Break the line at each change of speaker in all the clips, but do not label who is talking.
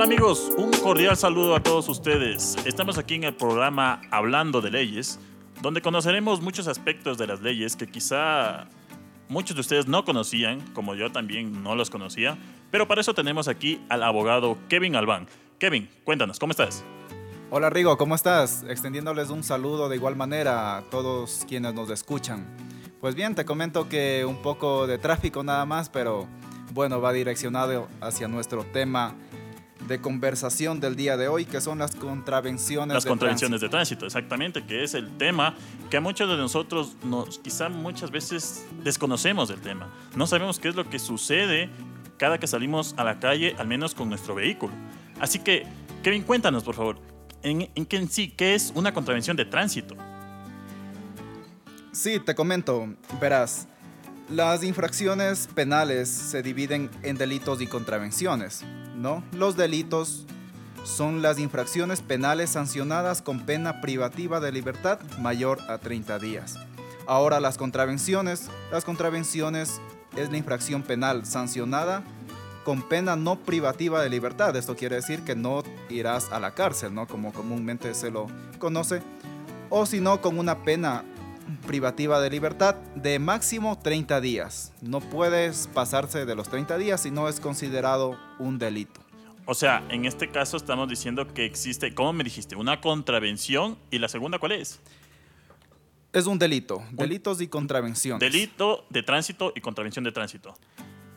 tal amigos? Un cordial saludo a todos ustedes. Estamos aquí en el programa Hablando de Leyes, donde conoceremos muchos aspectos de las leyes que quizá muchos de ustedes no conocían, como yo también no los conocía, pero para eso tenemos aquí al abogado Kevin Albán. Kevin, cuéntanos, ¿cómo estás?
Hola Rigo, ¿cómo estás? Extendiéndoles un saludo de igual manera a todos quienes nos escuchan. Pues bien, te comento que un poco de tráfico nada más, pero bueno, va direccionado hacia nuestro tema de conversación del día de hoy, que son las contravenciones
las
de
contravenciones de tránsito, exactamente, que es el tema que a muchos de nosotros nos, quizá muchas veces desconocemos del tema. No sabemos qué es lo que sucede cada que salimos a la calle, al menos con nuestro vehículo. Así que, Kevin, cuéntanos, por favor, ¿en, en qué en sí, qué es una contravención de tránsito?
Sí, te comento, verás, las infracciones penales se dividen en delitos y contravenciones, ¿no? Los delitos son las infracciones penales sancionadas con pena privativa de libertad mayor a 30 días. Ahora las contravenciones, las contravenciones es la infracción penal sancionada con pena no privativa de libertad. Esto quiere decir que no irás a la cárcel, ¿no? Como comúnmente se lo conoce. O si no, con una pena privativa de libertad de máximo 30 días. No puedes pasarse de los 30 días si no es considerado un delito.
O sea, en este caso estamos diciendo que existe, ¿cómo me dijiste? Una contravención y la segunda, ¿cuál es?
Es un delito, delitos y contravenciones.
Delito de tránsito y contravención de tránsito.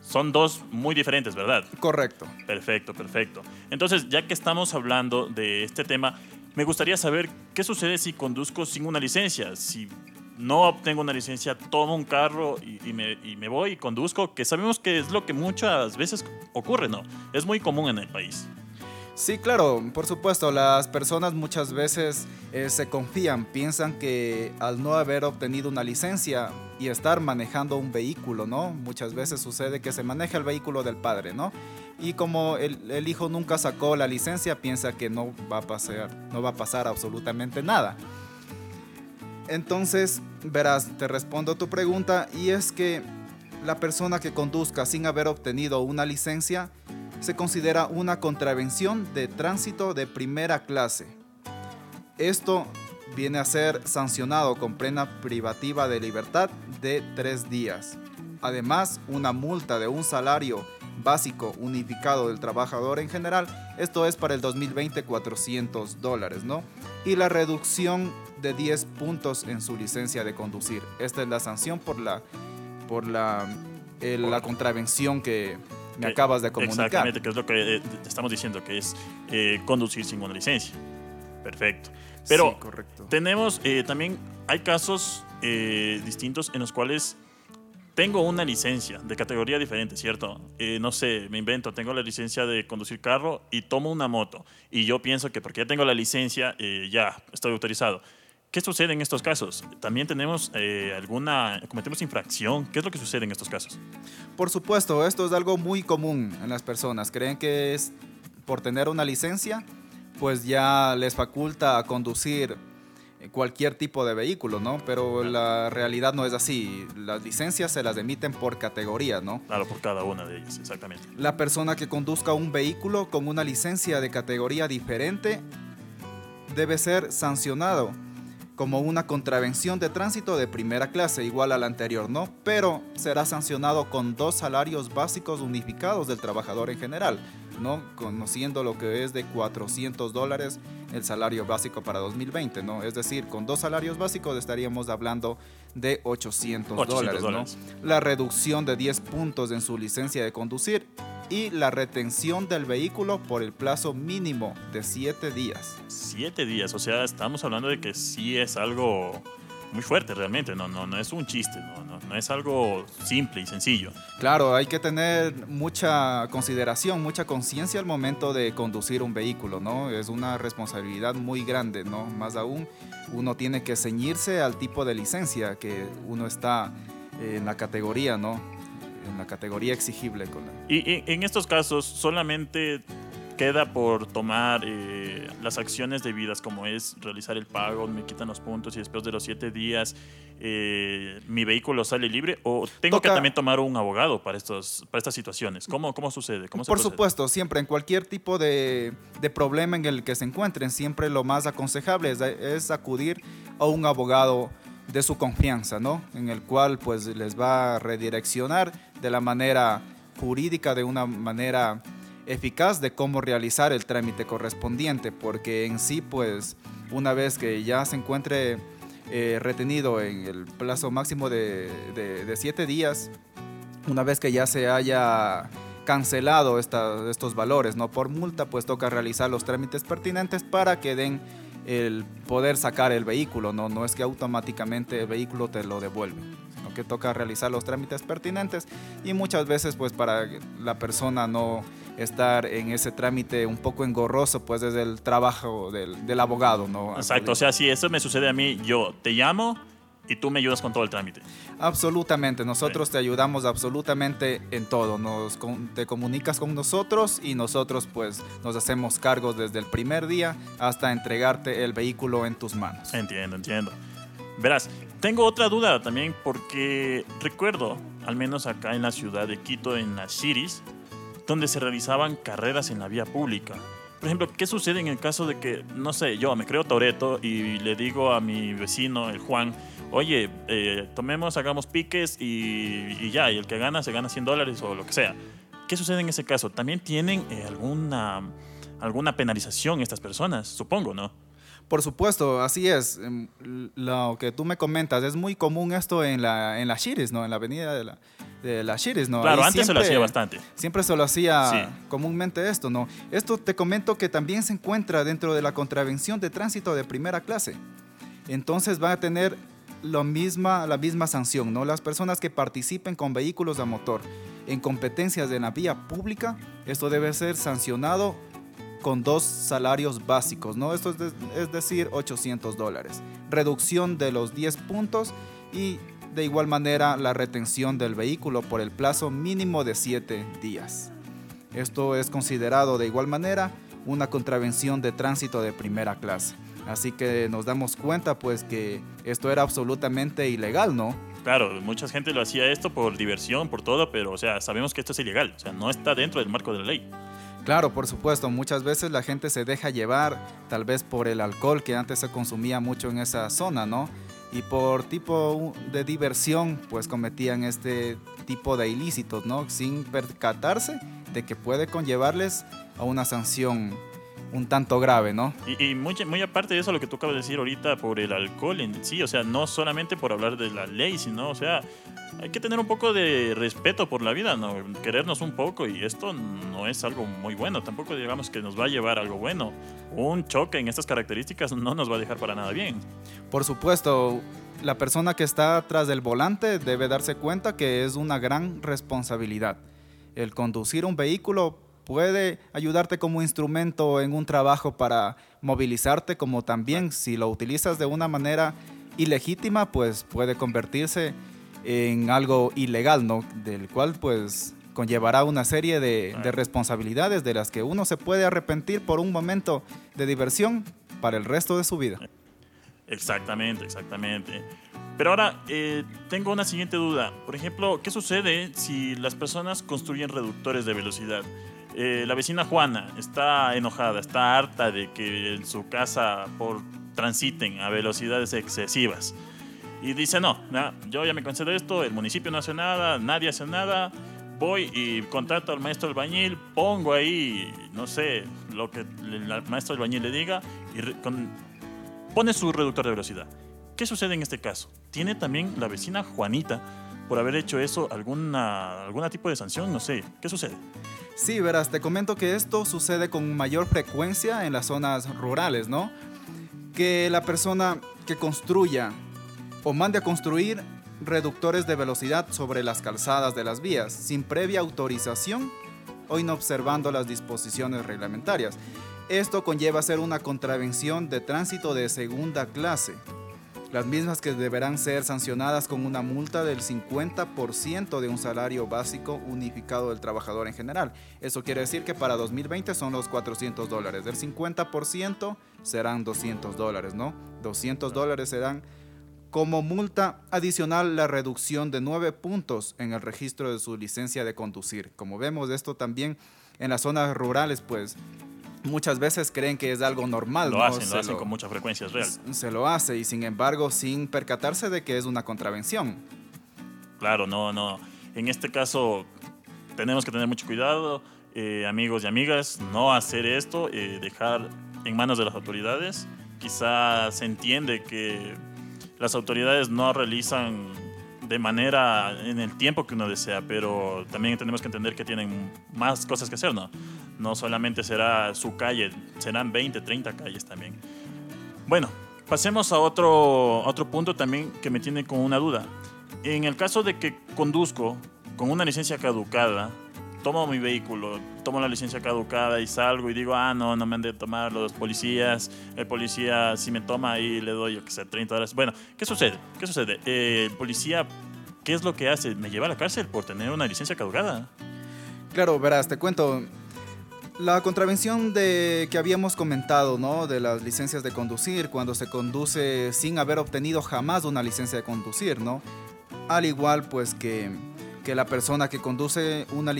Son dos muy diferentes, ¿verdad?
Correcto.
Perfecto, perfecto. Entonces, ya que estamos hablando de este tema, me gustaría saber qué sucede si conduzco sin una licencia. Si no obtengo una licencia, tomo un carro y, me, voy y conduzco, que sabemos que es lo que muchas veces ocurre, ¿no? Es muy común en el país.
Sí, claro, por supuesto, las personas muchas veces eh, se confían, piensan que al no haber obtenido una licencia y estar manejando un vehículo, ¿no? Muchas veces sucede que se maneja el vehículo del padre, ¿no? Y como el, el hijo nunca sacó la licencia, piensa que no va a pasar, no va a pasar absolutamente nada. Entonces, verás, te respondo tu pregunta y es que la persona que conduzca sin haber obtenido una licencia se considera una contravención de tránsito de primera clase. Esto viene a ser sancionado con pena privativa de libertad de tres días. Además, una multa de un salario básico unificado del trabajador en general, esto es para el 2020 400 dólares, ¿no? Y la reducción de 10 puntos en su licencia de conducir. Esta es la sanción por la, por la, eh, la contravención que me acabas de comunicar.
Exactamente, que es lo que eh, estamos diciendo, que es eh, conducir sin una licencia. Perfecto. Pero
sí, correcto.
tenemos también, hay casos distintos en los cuales tengo una licencia de categoría diferente, ¿cierto? Eh, no sé, me invento, tengo la licencia de conducir carro y tomo una moto. Y yo pienso que porque ya tengo la licencia, eh, ya estoy autorizado. ¿Qué sucede en estos casos? ¿También tenemos eh, alguna, cometemos infracción? ¿Qué es lo que sucede en estos casos?
Por supuesto, esto es algo muy común en las personas. Creen que es por tener una licencia, pues ya les faculta a conducir cualquier tipo de vehículo, ¿no? Pero la realidad no es así. Las licencias se las emiten por categoría, ¿no?
Claro, por cada una de ellas, exactamente.
La persona que conduzca un vehículo con una licencia de categoría diferente debe ser sancionado como una contravención de tránsito de primera clase, igual a la anterior, ¿no? Pero será sancionado con dos salarios básicos unificados del trabajador en general, ¿no? Conociendo lo que es de 400 dólares el salario básico para 2020, ¿no? Es decir, con dos salarios básicos estaríamos hablando de 800,
800
dólares,
dólares.
¿no? La reducción de 10 puntos en su licencia de conducir y la retención del vehículo por el plazo mínimo de 7 días.
Siete días, o sea, estamos hablando de que sí es algo muy fuerte realmente, no, no, no es un chiste, no, no, no es algo simple y sencillo.
Claro, hay que tener mucha consideración, mucha conciencia al momento de conducir un vehículo, ¿no? Es una responsabilidad muy grande, ¿no? Más aún, uno tiene que ceñirse al tipo de licencia que uno está en la categoría, ¿no? En la categoría exigible. Con la...
Y, y en estos casos, solamente queda por tomar eh, las acciones debidas, como es realizar el pago, me quitan los puntos y después de los siete días eh, mi vehículo sale libre, o tengo que también tomar un abogado para, estos, para estas situaciones. ¿Cómo, cómo sucede? ¿Cómo se
Por
procede?
supuesto, siempre en cualquier tipo de, de problema en el que se encuentren, siempre lo más aconsejable es, es acudir a un abogado de su confianza, ¿no? En el cual pues les va a redireccionar de la manera jurídica, de una manera eficaz de cómo realizar el trámite correspondiente, porque en sí pues una vez que ya se encuentre eh, retenido en el plazo máximo de, siete días, una vez que ya se haya cancelado estos valores, ¿no? Por multa, pues toca realizar los trámites pertinentes para que den el poder sacar el vehículo, ¿no? No es que automáticamente el vehículo te lo devuelve, sino que toca realizar los trámites pertinentes y muchas veces, pues para la persona no estar en ese trámite un poco engorroso, pues es el trabajo del, del abogado, ¿no?
Exacto, o sea, si eso me sucede a mí, yo te llamo y tú me ayudas con todo el trámite.
Absolutamente, nosotros te ayudamos absolutamente en todo. Nos, te comunicas con nosotros y nosotros pues nos hacemos cargo desde el primer día hasta entregarte el vehículo en tus manos.
Entiendo, entiendo. Verás, tengo otra duda también porque recuerdo, al menos acá en la ciudad de Quito, en las cities, donde se realizaban carreras en la vía pública. Por ejemplo, ¿qué sucede en el caso de que, no sé, yo me creo Toreto y le digo a mi vecino, el Juan, oye, eh, tomemos, hagamos piques y, y ya, y el que gana se gana 100 dólares o lo que sea? ¿Qué sucede en ese caso? ¿También tienen eh, alguna, alguna penalización estas personas? Supongo, ¿no?
Por supuesto, así es. Em, Lo que tú me comentas, es muy común esto en la, en la Shiris, ¿no? En la avenida de la, de la Shiris, ¿no?
Claro,
Ahí
antes se lo hacía bastante.
Siempre se lo hacía
Sí.
comúnmente esto, ¿no? Esto te comento que también se encuentra dentro de la contravención de tránsito de primera clase. Entonces va a tener lo misma, la misma sanción, ¿no? Las personas que participen con vehículos a motor en competencias de la vía pública, esto debe ser sancionado con dos salarios básicos, ¿no? Esto es, de- es decir, 800 dólares. Reducción de los 10 puntos y de igual manera la retención del vehículo por el plazo mínimo de 7 días. Esto es considerado de igual manera una contravención de tránsito de primera clase. Así que nos damos cuenta pues que esto era absolutamente ilegal, ¿no?
Claro, mucha gente lo hacía esto por diversión, por todo, pero, o sea, sabemos que esto es ilegal, o sea, no está dentro del marco de la ley.
Claro, por supuesto, muchas veces la gente se deja llevar tal vez por el alcohol que antes se consumía mucho en esa zona, ¿no? Y por tipo de diversión, pues cometían este tipo de ilícitos, ¿no? Sin percatarse de que puede conllevarles a una sanción un tanto grave, ¿no?
Y, y muy, muy aparte de eso, lo que tú acabas de decir ahorita por el alcohol en sí, o sea, no solamente por hablar de la ley, sino, o sea, hay que tener un poco de respeto por la vida, ¿no? Querernos un poco y esto no es algo muy bueno, tampoco digamos que nos va a llevar a algo bueno. Un choque en estas características no nos va a dejar para nada bien.
Por supuesto, la persona que está atrás del volante debe darse cuenta que es una gran responsabilidad. El conducir un vehículo puede ayudarte como instrumento en un trabajo para movilizarte, como también si lo utilizas de una manera ilegítima, pues puede convertirse en algo ilegal, ¿no? Del cual pues conllevará una serie de, de responsabilidades de las que uno se puede arrepentir por un momento de diversión para el resto de su vida.
Exactamente, exactamente. Pero ahora eh, tengo una siguiente duda. Por ejemplo, ¿qué sucede si las personas construyen reductores de velocidad? Eh, la vecina Juana está enojada, está harta de que en su casa por transiten a velocidades excesivas. Y dice, no, yo ya me de esto, el municipio no hace nada, nadie hace nada, voy y contrato al maestro albañil, pongo ahí, no sé, lo que el maestro albañil le diga, y con- pone su reductor de velocidad. ¿Qué sucede en este caso? ¿Tiene también la vecina Juanita, por haber hecho eso, alguna, alguna tipo de sanción? No sé, ¿qué sucede?
Sí, verás, te comento que esto sucede con mayor frecuencia en las zonas rurales, ¿no? Que la persona que construya o mande a construir reductores de velocidad sobre las calzadas de las vías sin previa autorización o inobservando las disposiciones reglamentarias. Esto conlleva ser una contravención de tránsito de segunda clase, las mismas que deberán ser sancionadas con una multa del 50% de un salario básico unificado del trabajador en general. Eso quiere decir que para 2020 son los 400 dólares. Del 50% serán 200 dólares, ¿no? 200 dólares serán como multa adicional la reducción de 9 puntos en el registro de su licencia de conducir. Como vemos esto también en las zonas rurales, pues muchas veces creen que es algo normal.
Lo hacen, lo hacen con mucha frecuencia, es real.
Se lo hace y sin embargo sin percatarse de que es una contravención.
Claro, no, no. En este caso tenemos que tener mucho cuidado, eh, amigos y amigas, no hacer esto, eh, dejar en manos de las autoridades. Quizás se entiende que las autoridades no realizan de manera en el tiempo que uno desea, pero también tenemos que entender que tienen más cosas que hacer, ¿no? No solamente será su calle, serán 20, 30 calles también. Bueno, pasemos a otro, otro punto también que me tiene con una duda. En el caso de que conduzco con una licencia caducada, tomo mi vehículo, tomo la licencia caducada y salgo y digo, ah, no, no me han de tomar los policías. El policía, si me toma ahí, le doy, yo qué sé, 30 dólares. Bueno, ¿qué sucede? ¿Qué sucede? Eh, el policía, ¿qué es lo que hace? Me lleva a la cárcel por tener una licencia caducada.
Claro, verás, te cuento. La contravención de que habíamos comentado, ¿no? De las licencias de conducir, cuando se conduce sin haber obtenido jamás una licencia de conducir, ¿no? Al igual, pues que que la persona que conduce, una,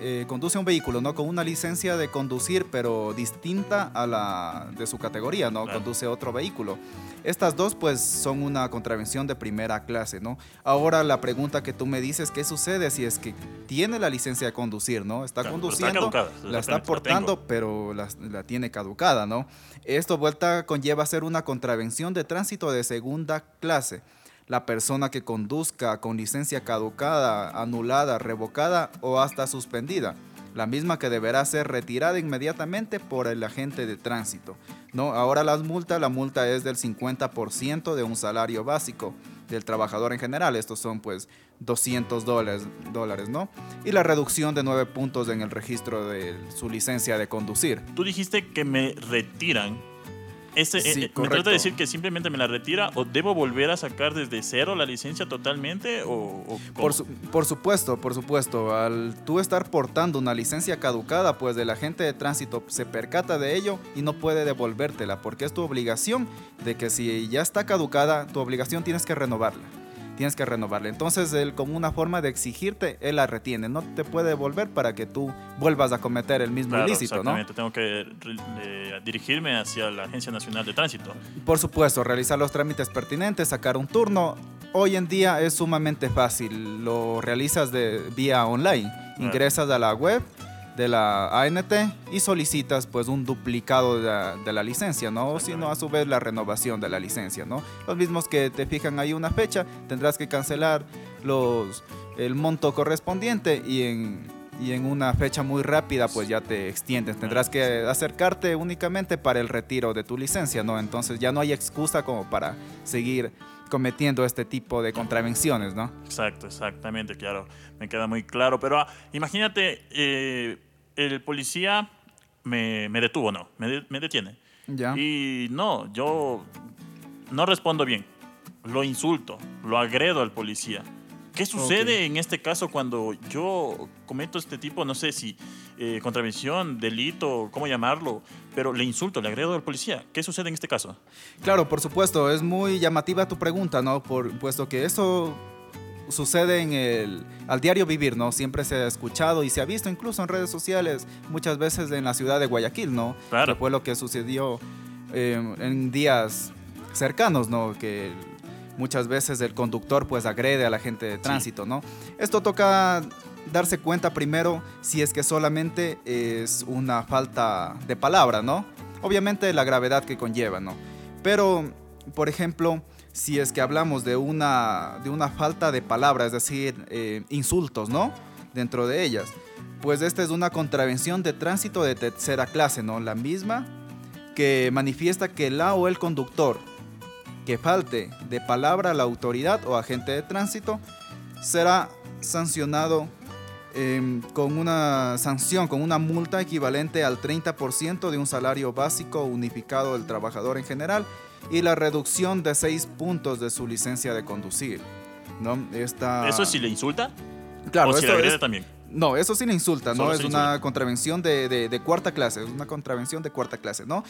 eh, conduce un vehículo ¿no? con una licencia de conducir, pero distinta a la de su categoría, ¿no? Conduce otro vehículo. Estas dos, pues, son una contravención de primera clase, ¿no? Ahora la pregunta que tú me dices, ¿qué sucede si es que tiene la licencia de conducir, ¿no? Está conduciendo, la está portando, pero la, la, tiene caducada, ¿no? Esto vuelta conlleva a ser una contravención de tránsito de segunda clase la persona que conduzca con licencia caducada, anulada, revocada o hasta suspendida, la misma que deberá ser retirada inmediatamente por el agente de tránsito. No, ahora las multas, la multa es del 50% de un salario básico del trabajador en general, estos son pues 200 dólares, dólares, ¿no? Y la reducción de 9 puntos en el registro de su licencia de conducir.
Tú dijiste que me retiran ese, eh, ¿Me trata de decir que simplemente me la retira o debo volver a sacar desde cero la licencia totalmente? O,
por, por, supuesto, por supuesto. Al tú estar portando una licencia caducada, pues el agente de tránsito se percata de ello y no puede devolvértela porque es tu obligación de que si ya está caducada, tu obligación tienes que renovarla tienes que renovarle. Entonces, él como una forma de exigirte, él la retiene. No te puede devolver para que tú vuelvas a cometer el mismo ilícito,
exactamente. Tengo que dirigirme hacia la Agencia Nacional de Tránsito.
Por supuesto, realizar los trámites pertinentes, sacar un turno. Hoy en día es sumamente fácil. Lo realizas de vía online. Ingresas a la web de la ANT y solicitas pues un duplicado de la, licencia, ¿no? O si no, a su vez la renovación de la licencia, ¿no? Los mismos que te fijan ahí una fecha, tendrás que cancelar los, el monto correspondiente y en, y en una fecha muy rápida pues ya te extiendes. Tendrás que acercarte únicamente para el retiro de tu licencia, ¿no? Entonces ya no hay excusa como para seguir cometiendo este tipo de contravenciones, ¿no?
Exacto, exactamente, claro, me queda muy claro. Pero ah, imagínate, eh, el policía me, detuvo, ¿no? Me, me detiene.
Ya.
Y no, yo no respondo bien. Lo insulto, lo agredo al policía. ¿Qué sucede en este caso cuando yo cometo este tipo, no sé si eh, contravención, delito, cómo llamarlo, pero le insulto, le agredo al policía? ¿Qué sucede en este caso?
Claro, por supuesto, es muy llamativa tu pregunta, ¿no? Por, puesto que eso sucede en el, al diario vivir, ¿no? Siempre se ha escuchado y se ha visto incluso en redes sociales, muchas veces en la ciudad de Guayaquil, ¿no?
Claro.
Que fue lo que sucedió eh, en días cercanos, ¿no? Que muchas veces el conductor pues agrede a la gente de tránsito, ¿no? Esto toca darse cuenta primero si es que solamente es una falta de palabra, ¿no? Obviamente la gravedad que conlleva, ¿no? Pero, por ejemplo, si es que hablamos de una, de una falta de palabra, es decir, eh, insultos, ¿no? Dentro de ellas, pues esta es una contravención de tránsito de tercera clase, ¿no? La misma que manifiesta que la o el conductor que falte de palabra a la autoridad o agente de tránsito será sancionado em, con una sanción, con una multa equivalente al 30% de un salario básico unificado del trabajador en general y la reducción de 6 puntos de su licencia de conducir. ¿no? Esta...
¿Eso si le insulta?
Claro,
¿O si le
esto
agrede
es-
también?
No, eso sí le insulta, ¿no? Es una contravención de, de- de cuarta clase, es una contravención de cuarta clase, ¿no?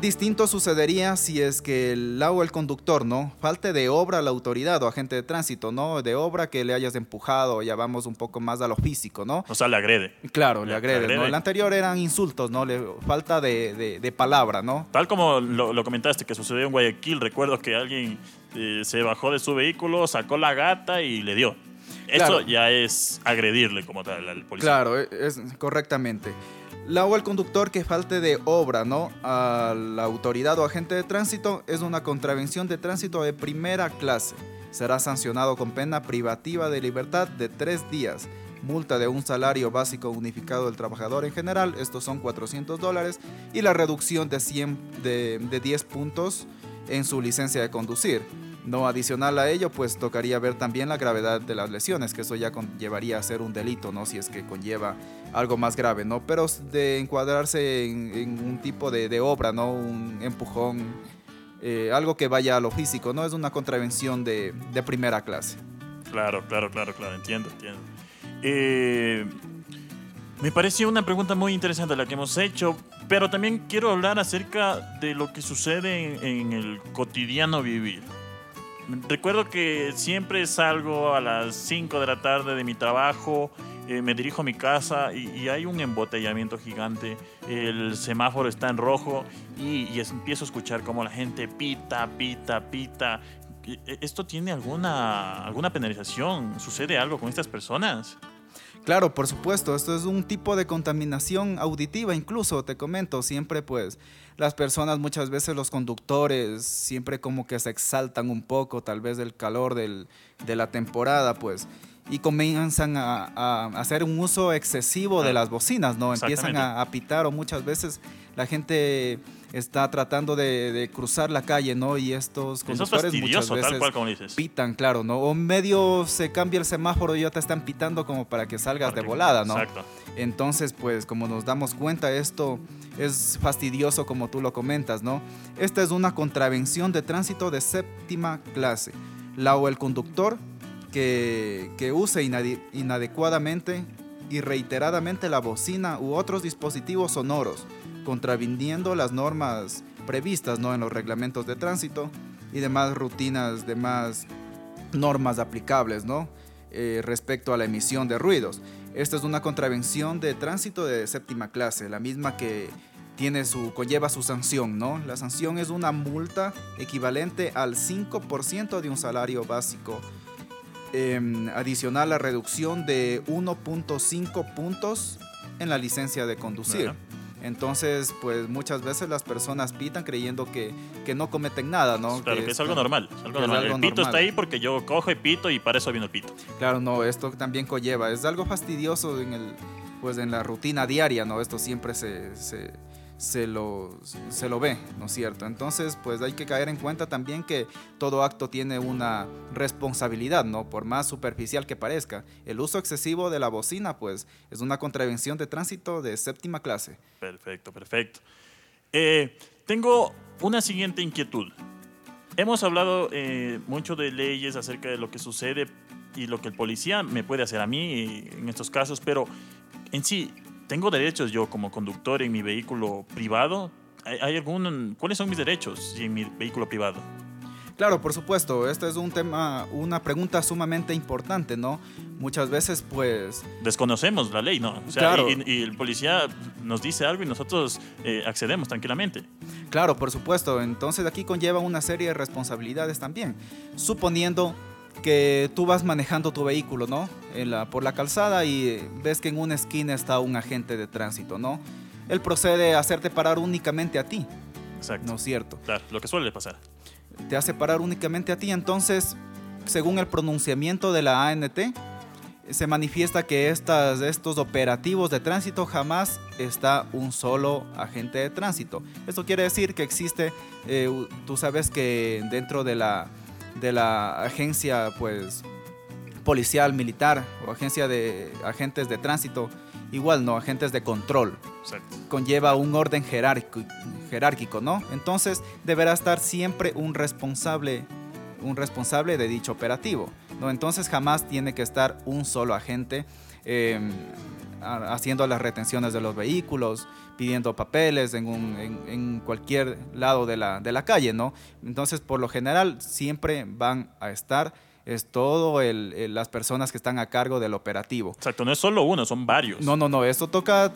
Distinto sucedería si es que el lado o el conductor, ¿no? Falte de obra a la autoridad o agente de tránsito, ¿no? De obra que le hayas empujado, ya vamos un poco más a lo físico, ¿no?
O sea, le agrede.
Claro, le
Le
agredes, ¿no?
agrede.
El anterior eran insultos, ¿no? Le, falta de, de- de palabra, ¿no?
Tal como lo, lo comentaste que sucedió en Guayaquil, recuerdo que alguien eh, se bajó de su vehículo, sacó la gata y le dio. Eso
Claro.
ya es agredirle como tal al policía.
Claro, e- es correctamente. La o el conductor que falte de obra, ¿no? A la autoridad o agente de tránsito es una contravención de tránsito de primera clase. Será sancionado con pena privativa de libertad de tres días, multa de un salario básico unificado del trabajador en general, estos son 400 dólares, y la reducción de, 100, de, de 10 puntos en su licencia de conducir. No adicional a ello, pues tocaría ver también la gravedad de las lesiones, que eso ya conllevaría a ser un delito, ¿no? Si es que conlleva algo más grave, ¿no? Pero de encuadrarse en, en un tipo de, obra, ¿no? Un empujón, eh, algo que vaya a lo físico, ¿no? Es una contravención de, de primera clase.
Claro, claro, claro, claro, entiendo, entiendo. Eh, me pareció una pregunta muy interesante la que hemos hecho, pero también quiero hablar acerca de lo que sucede en, en el cotidiano vivir. Recuerdo que siempre salgo a las 5 de la tarde de mi trabajo, eh, me dirijo a mi casa y, hay un embotellamiento gigante, el semáforo está en rojo y, y empiezo a escuchar cómo la gente pita, pita, pita. ¿E- ¿Esto tiene alguna, alguna penalización? ¿Sucede algo con estas personas?
Claro, por supuesto, esto es un tipo de contaminación auditiva, incluso te comento, siempre pues las personas, muchas veces los conductores, siempre como que se exaltan un poco, tal vez del calor del- de la temporada, pues, y comienzan a, a hacer un uso excesivo de las bocinas, ¿no? Empiezan a, a pitar o muchas veces la gente está tratando de, de cruzar la calle, ¿no? Y estos
es
conductores muchas veces
tal cual como dices.
pitan, claro, ¿no? O medio se cambia el semáforo y ya te están pitando como para que salgas de volada, ¿no?
Exacto.
Entonces, pues como nos damos cuenta, esto es fastidioso como tú lo comentas, ¿no? Esta es una contravención de tránsito de séptima clase. La o el conductor que, que use inade- inadecuadamente y reiteradamente la bocina u otros dispositivos sonoros, contraviniendo las normas previstas ¿no? en los reglamentos de tránsito y demás rutinas, demás normas aplicables, ¿no? Eh, respecto a la emisión de ruidos. Esta es una contravención de tránsito de séptima clase, la misma que tiene su, conlleva su sanción, ¿no? La sanción es una multa equivalente al 5% de un salario básico, em, adicional a reducción de 1.5 puntos en la licencia de conducir. Entonces, pues muchas veces las personas pitan creyendo que, que no cometen nada, ¿no?
Claro, que es algo
está-
normal. es algo
es
normal.
algo
el pito
normal.
está ahí porque yo cojo y pito y para eso viene el pito.
Claro, no, esto también conlleva, es algo fastidioso en el, pues en la rutina diaria, ¿no? Esto siempre se, se, se lo, se lo ve, ¿no es cierto? Entonces, pues hay que caer en cuenta también que todo acto tiene una responsabilidad, ¿no? Por más superficial que parezca. El uso excesivo de la bocina, pues, es una contravención de tránsito de séptima clase.
Perfecto, perfecto. Eh, tengo una siguiente inquietud. Hemos hablado eh, mucho de leyes acerca de lo que sucede y lo que el policía me puede hacer a mí eh, en estos casos, pero en sí, ¿tengo derechos yo como conductor en mi vehículo privado? ¿Hay, algún, ¿Cuáles son mis derechos en mi vehículo privado?
Claro, por supuesto, este es un tema, una pregunta sumamente importante, ¿no? Muchas veces, pues,
Desconocemos la ley, ¿no? O sea,
Claro.
y, y el policía nos dice algo y nosotros eh, accedemos tranquilamente.
Claro, por supuesto. Entonces aquí conlleva una serie de responsabilidades también. Suponiendo que tú vas manejando tu vehículo, ¿no? En la- por la calzada y eh, ves que en una esquina está un agente de tránsito, ¿no? Él procede a hacerte parar únicamente a ti,
Exacto.
¿no es cierto?
Claro, lo que suele pasar.
Te hace parar únicamente a ti. Entonces, según el pronunciamiento de la ANT, se manifiesta que estas, estos operativos de tránsito jamás está un solo agente de tránsito. Esto quiere decir que existe, eh, tú sabes que dentro de la, de la agencia, pues policial, militar o agencia de agentes de tránsito, igual no, agentes de control. Conlleva un orden jerárquico, jerárquico, ¿no? Entonces deberá estar siempre un responsable, un responsable de dicho operativo, ¿no? Entonces jamás tiene que estar un solo agente em, haciendo las retenciones de los vehículos, pidiendo papeles en, en, cualquier lado de la, de la, calle, ¿no? Entonces, por lo general, siempre van a estar es todo el, las personas que están a cargo del operativo.
Exacto, no es solo uno, son varios.
No, no, no, esto toca,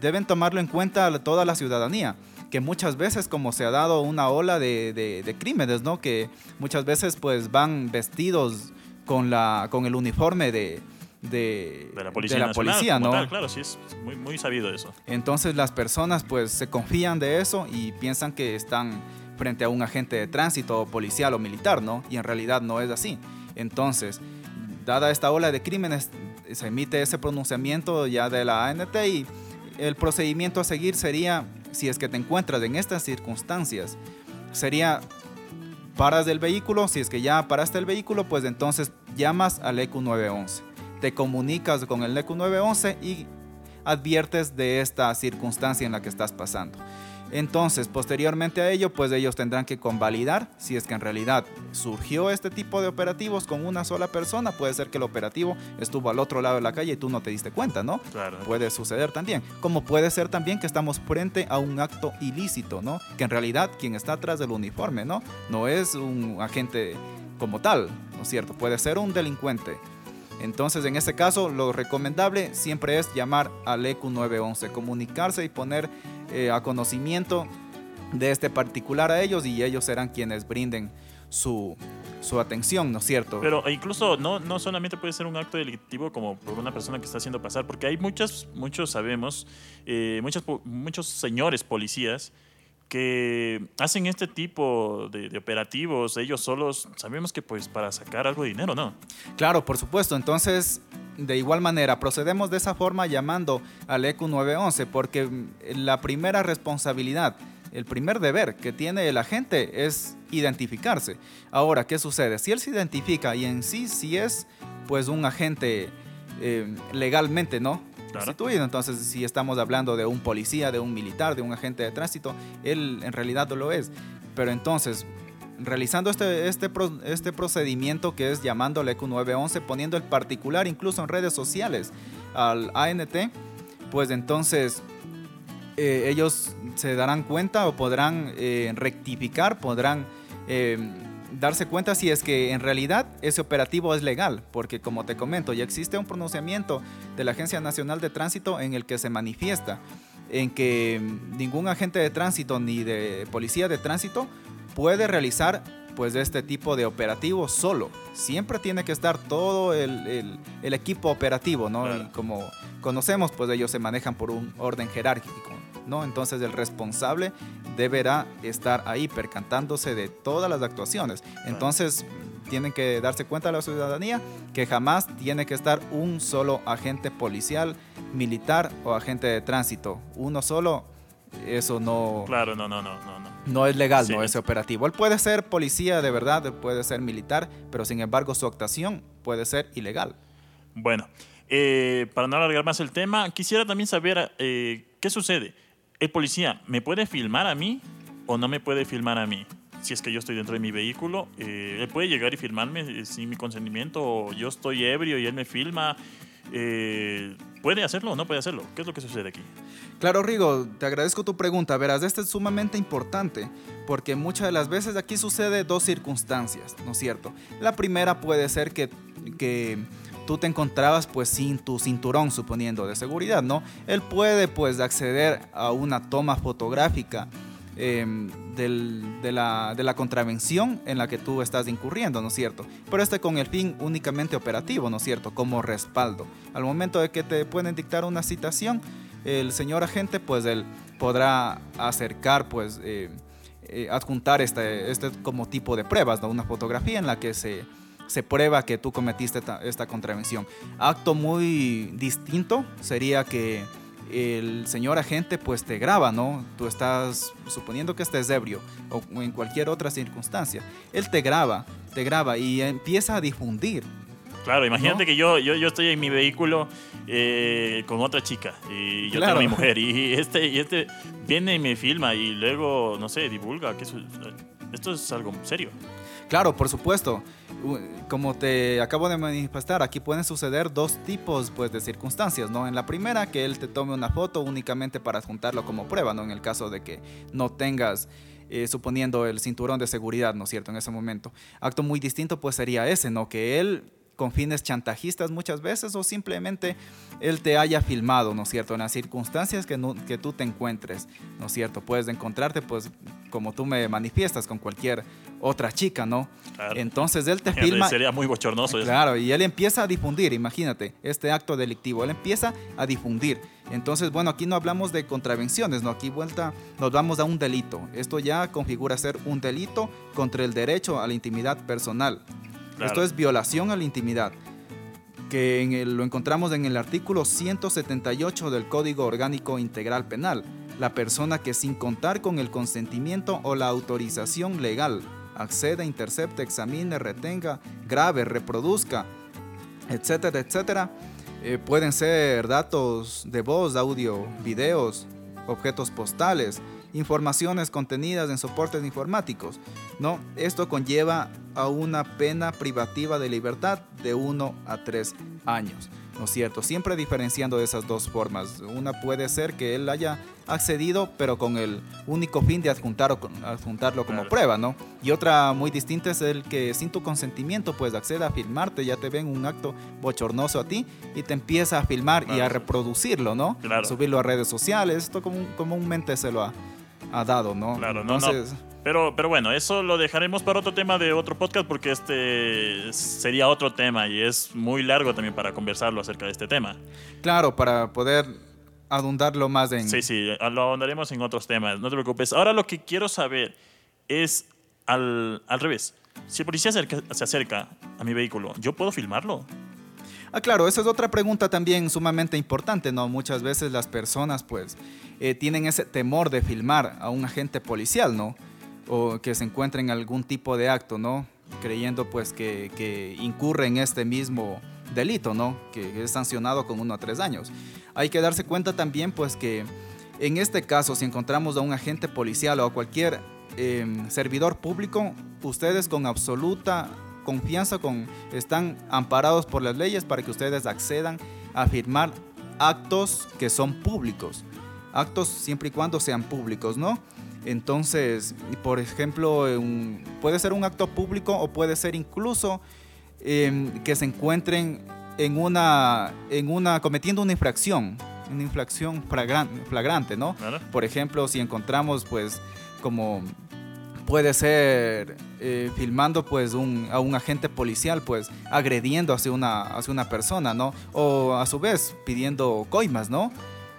deben tomarlo en cuenta toda la ciudadanía que muchas veces como se ha dado una ola de, de, crímenes, ¿no? Que muchas veces pues van vestidos con, la, con el uniforme de, de,
la policía, ¿no? claro, sí, es muy, muy sabido eso.
Entonces las personas pues se confían de eso y piensan que están frente a un agente de tránsito policial o militar, ¿no? Y en realidad no es así. Entonces, dada esta ola de crímenes, se emite ese pronunciamiento ya de la ANT y el procedimiento a seguir sería, si es que te encuentras en estas circunstancias, sería paras del vehículo, si es que ya paraste el vehículo, pues entonces llamas al EQ 911 te comunicas con el NECU 911 y adviertes de esta circunstancia en la que estás pasando. Entonces, posteriormente a ello, pues ellos tendrán que convalidar si es que en realidad surgió este tipo de operativos con una sola persona. Puede ser que el operativo estuvo al otro lado de la calle y tú no te diste cuenta, ¿no?
Claro.
Puede suceder también. Como puede ser también que estamos frente a un acto ilícito, ¿no? Que en realidad quien está atrás del uniforme, ¿no? No es un agente como tal, ¿no es cierto? Puede ser un delincuente entonces, en este caso, lo recomendable siempre es llamar al EQ 911, comunicarse y poner eh, a conocimiento de este particular a ellos y ellos serán quienes brinden su, su atención, ¿no es cierto?
Pero incluso no, no solamente puede ser un acto delictivo como por una persona que está haciendo pasar, porque hay muchos, muchos sabemos, eh, muchos señores policías que hacen este tipo de, operativos ellos solos, sabemos que pues para sacar algo de dinero, ¿no?
Claro, por supuesto. Entonces, de igual manera, procedemos de esa forma llamando al EQ 911 porque la primera responsabilidad, el primer deber que tiene el agente es identificarse. Ahora, ¿qué sucede? Si él se identifica y en sí, si es pues un agente eh, legalmente, ¿no? Entonces, si estamos hablando de un policía, de un militar, de un agente de tránsito, él en realidad no lo es. Pero entonces, realizando este, este, este procedimiento que es llamando al EQ 911, poniendo el particular incluso en redes sociales al ANT, pues entonces eh, ellos se darán cuenta o podrán eh, rectificar, podrán eh, darse cuenta si es que en realidad ese operativo es legal, porque como te comento, ya existe un pronunciamiento de la Agencia Nacional de Tránsito en el que se manifiesta en que ningún agente de tránsito ni de policía de tránsito puede realizar pues este tipo de operativo solo. Siempre tiene que estar todo el, equipo operativo, ¿no? Y como conocemos, pues ellos se manejan por un orden jerárquico, ¿no? Entonces el responsable deberá estar ahí percantándose de todas las actuaciones. Entonces tienen que darse cuenta a la ciudadanía que jamás tiene que estar un solo agente policial, militar o agente de tránsito. Uno solo, eso no...
Claro, no, no, no, no.
No, es legal, no, ese operativo. Él puede ser policía de verdad, puede ser militar, pero sin embargo su actuación puede ser ilegal.
Bueno, eh, para no alargar más el tema, quisiera también saber eh, qué sucede el policía, ¿me puede filmar a mí o no me puede filmar a mí? Si es que yo estoy dentro de mi vehículo, eh, él puede llegar y filmarme eh, sin mi consentimiento, o yo estoy ebrio y él me filma. Eh, ¿Puede hacerlo o no puede hacerlo? ¿Qué es lo que sucede aquí?
Claro, Rigo, te agradezco tu pregunta. Verás, esto es sumamente importante porque muchas de las veces aquí sucede dos circunstancias, ¿no es cierto? La primera puede ser que, que tú te encontrabas pues sin tu cinturón, suponiendo, de seguridad, ¿no? Él puede pues acceder a una toma fotográfica em, de, la, de, la, contravención en la que tú estás incurriendo, ¿no es cierto? Pero este con el fin únicamente operativo, ¿no es cierto? Como respaldo. Al momento de que te pueden dictar una citación, el señor agente pues él podrá acercar pues... Eh, eh, adjuntar este, este como tipo de pruebas, ¿no? Una fotografía en la que se se prueba que tú cometiste esta, contravención. Acto muy distinto sería que el señor agente pues te graba, ¿no? Tú estás suponiendo que estés ebrio o en cualquier otra circunstancia. Él te graba, te graba y empieza a difundir
Claro, imagínate
¿No?
que yo, yo, yo estoy en mi vehículo eh, con otra chica y yo
Claro.
tengo mi mujer y este, y este viene y me filma y luego, no sé, divulga. Que eso- esto es algo serio.
Claro, por supuesto. Como te acabo de manifestar, aquí pueden suceder dos tipos pues, de circunstancias, ¿no? En la primera, que él te tome una foto únicamente para juntarlo como prueba, ¿no? En el caso de que no tengas, eh, suponiendo el cinturón de seguridad, ¿no es cierto? En ese momento. Acto muy distinto pues sería ese, ¿no? Que él con fines chantajistas muchas veces o simplemente él te haya filmado, ¿no es cierto? En las circunstancias que, no- que tú te encuentres, ¿no es cierto? Puedes encontrarte, pues, como tú me manifiestas, con cualquier otra chica, ¿no?
Claro.
Entonces él te filma.
Sería muy bochornoso eso.
Claro, y él empieza a difundir, imagínate, este acto delictivo, él empieza a difundir. Entonces, bueno, aquí no hablamos de contravenciones, ¿no? Aquí vuelta nos vamos a un delito. Esto ya configura ser un delito contra el derecho a la intimidad personal. Esto es violación a la intimidad, que lo encontramos en el artículo 178 del Código Orgánico Integral Penal. La persona que sin contar con el consentimiento o la autorización legal acceda, intercepte, examine, retenga, grabe, reproduzca, etcétera, etcétera, eh, pueden ser datos de voz, audio, videos, objetos postales, informaciones contenidas en soportes informáticos. ¿no? Esto conlleva a una pena privativa de libertad de 1 a 3 años. ¿No es cierto? Siempre diferenciando esas dos formas. Una puede ser que él haya accedido, pero con el único fin de adjuntar o con- adjuntarlo como
Claro.
prueba, ¿no? Y otra muy distinta es el que sin tu consentimiento, pues acceda a filmarte, ya te ven un acto bochornoso a ti y te empieza a filmar y a reproducirlo, ¿no?
Claro.
Subirlo a redes sociales. Esto común- comúnmente se lo ha, ha dado, ¿no?
Claro, no, no. Pero, pero bueno, eso lo dejaremos para otro tema de otro podcast porque este sería otro tema y es muy largo también para conversarlo acerca de este tema.
claro, para poder adundarlo más en...
Sí, sí, lo ahondaremos en otros temas, no te preocupes. Ahora lo que quiero saber es al, al revés. Si el policía acerca- se acerca a mi vehículo, ¿yo puedo filmarlo?
Ah, claro, esa es otra pregunta también sumamente importante, ¿no? Muchas veces las personas, pues, eh, tienen ese temor de filmar a un agente policial, ¿no? O que se encuentre en algún tipo de acto, ¿no? Creyendo, pues, que, que incurre en este mismo delito, ¿no? Que es sancionado con uno a tres años. Hay que darse cuenta también, pues, que en este caso, si encontramos a un agente policial o a cualquier eh, servidor público, ustedes con absoluta confianza con, están amparados por las leyes para que ustedes accedan a firmar actos que son públicos. Actos siempre y cuando sean públicos, ¿no? Entonces, por ejemplo, un- puede ser un acto público o puede ser incluso em, que se encuentren en una, en una, cometiendo una infracción, una infracción flagran- flagrante, ¿no? Por ejemplo, si encontramos, pues, como puede ser eh, filmando, pues, un, a un agente policial, pues, agrediendo hacia una, hacia una persona, ¿no? O a su vez pidiendo coimas, ¿no?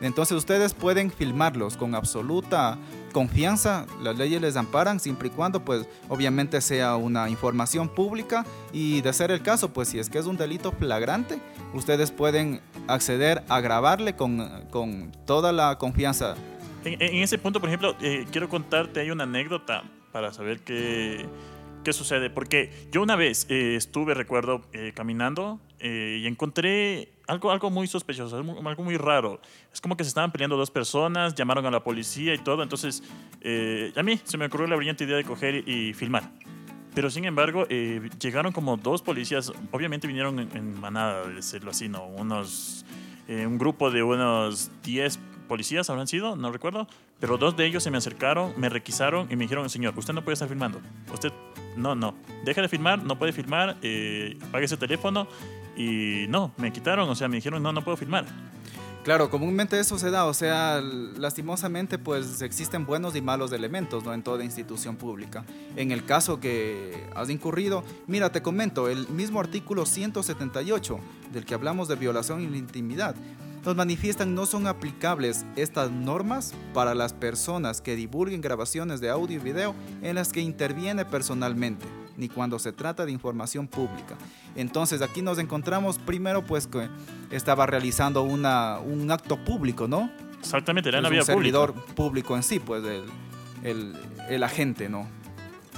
Entonces ustedes pueden filmarlos con absoluta confianza, las leyes les amparan siempre y cuando pues obviamente sea una información pública y de ser el caso pues si es que es un delito flagrante, ustedes pueden acceder a grabarle con, con toda la confianza.
En, en ese punto, por ejemplo, eh, quiero contarte, hay una anécdota para saber qué, qué sucede. Porque yo una vez eh, estuve, recuerdo, eh, caminando y encontré algo, algo muy sospechoso, algo muy raro. Es como que se estaban peleando dos personas, llamaron a la policía y todo. Entonces, eh, a mí se me ocurrió la brillante idea de coger y filmar. Pero sin embargo, eh, llegaron como dos policías, obviamente vinieron en, en manada, de decirlo así, ¿no? Unos, eh, un grupo de unos 10 policías habrán sido, no recuerdo, pero dos de ellos se me acercaron, me requisaron y me dijeron, señor, usted no puede estar filmando. Usted, no, no, deja de filmar, no puede filmar, eh, apague ese teléfono. Y no, me quitaron, o sea, me dijeron, no, no puedo filmar.
Claro, comúnmente eso se da, o sea, lastimosamente pues existen buenos y malos elementos ¿no? en toda institución pública. En el caso que has incurrido, mira, te comento, el mismo artículo 178 del que hablamos de violación y la intimidad, nos manifiestan no son aplicables estas normas para las personas que divulguen grabaciones de audio y video en las que interviene personalmente ni cuando se trata de información pública. Entonces aquí nos encontramos primero pues que estaba realizando una, un acto público, ¿no?
Exactamente, era en la
Pues, un servidor público en sí, pues el, el, el agente, ¿no?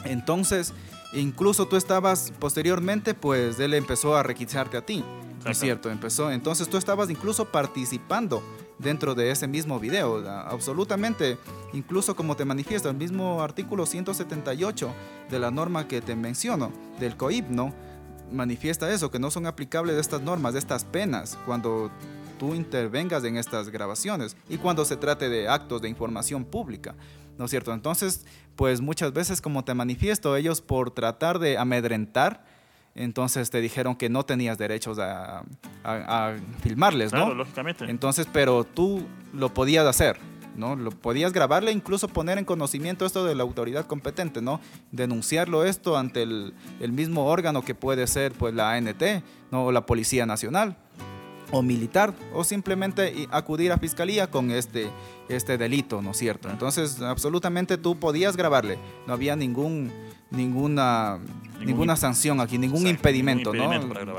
Entonces, Incluso tú estabas posteriormente, pues él empezó a requisarte a ti. ¿No es cierto? Empezó. Entonces tú estabas incluso participando dentro de ese mismo video. Absolutamente. Incluso como te manifiesto, el mismo artículo 178 de la norma que te menciono, del COIP, ¿no? Manifiesta eso, que no son aplicables estas normas, estas penas, cuando tú intervengas en estas grabaciones y cuando se trate de actos de información pública. ¿no es cierto? Entonces, pues muchas veces, como te manifiesto, ellos por tratar de amedrentar, entonces te dijeron que no tenías derechos a, filmarles, ¿no?
Claro, lógicamente.
Entonces, pero tú lo podías hacer, ¿no? Lo podías grabarle, incluso poner en conocimiento esto de la autoridad competente, ¿no? Denunciarlo esto ante el, el mismo órgano que puede ser, pues, la ANT, ¿no? O la Policía Nacional o militar o simplemente acudir a fiscalía con este, este delito, ¿no es cierto? Entonces, absolutamente tú podías grabarle, no había ningún, ninguna, ninguna sanción aquí, ningún impedimento, ¿no?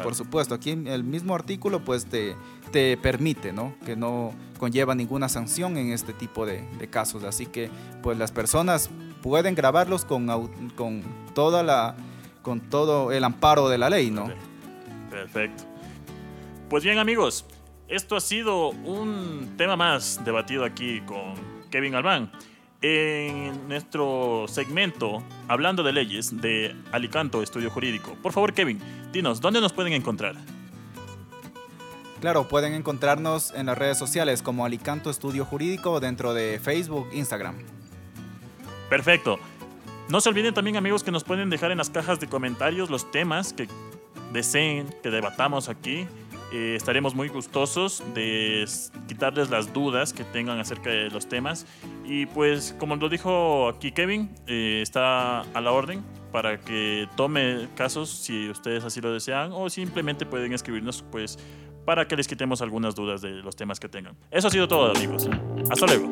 Por supuesto, aquí el mismo artículo pues te, te permite, ¿no? Que no conlleva ninguna sanción en este tipo de, de casos, así que pues las personas pueden grabarlos con, con toda la con todo el amparo de la ley, ¿no?
Perfecto. Pues bien amigos, esto ha sido un tema más debatido aquí con Kevin Albán. En nuestro segmento, hablando de leyes, de Alicanto Estudio Jurídico. Por favor, Kevin, dinos, ¿dónde nos pueden encontrar?
Claro, pueden encontrarnos en las redes sociales como Alicanto Estudio Jurídico dentro de Facebook, Instagram.
Perfecto. No se olviden también amigos que nos pueden dejar en las cajas de comentarios los temas que deseen que debatamos aquí eh, estaremos muy gustosos de quitarles las dudas que tengan acerca de los temas. Y pues, como lo dijo aquí Kevin, eh, está a la orden para que tome casos si ustedes así lo desean o simplemente pueden escribirnos pues para que les quitemos algunas dudas de los temas que tengan. Eso ha sido todo amigos. Hasta luego.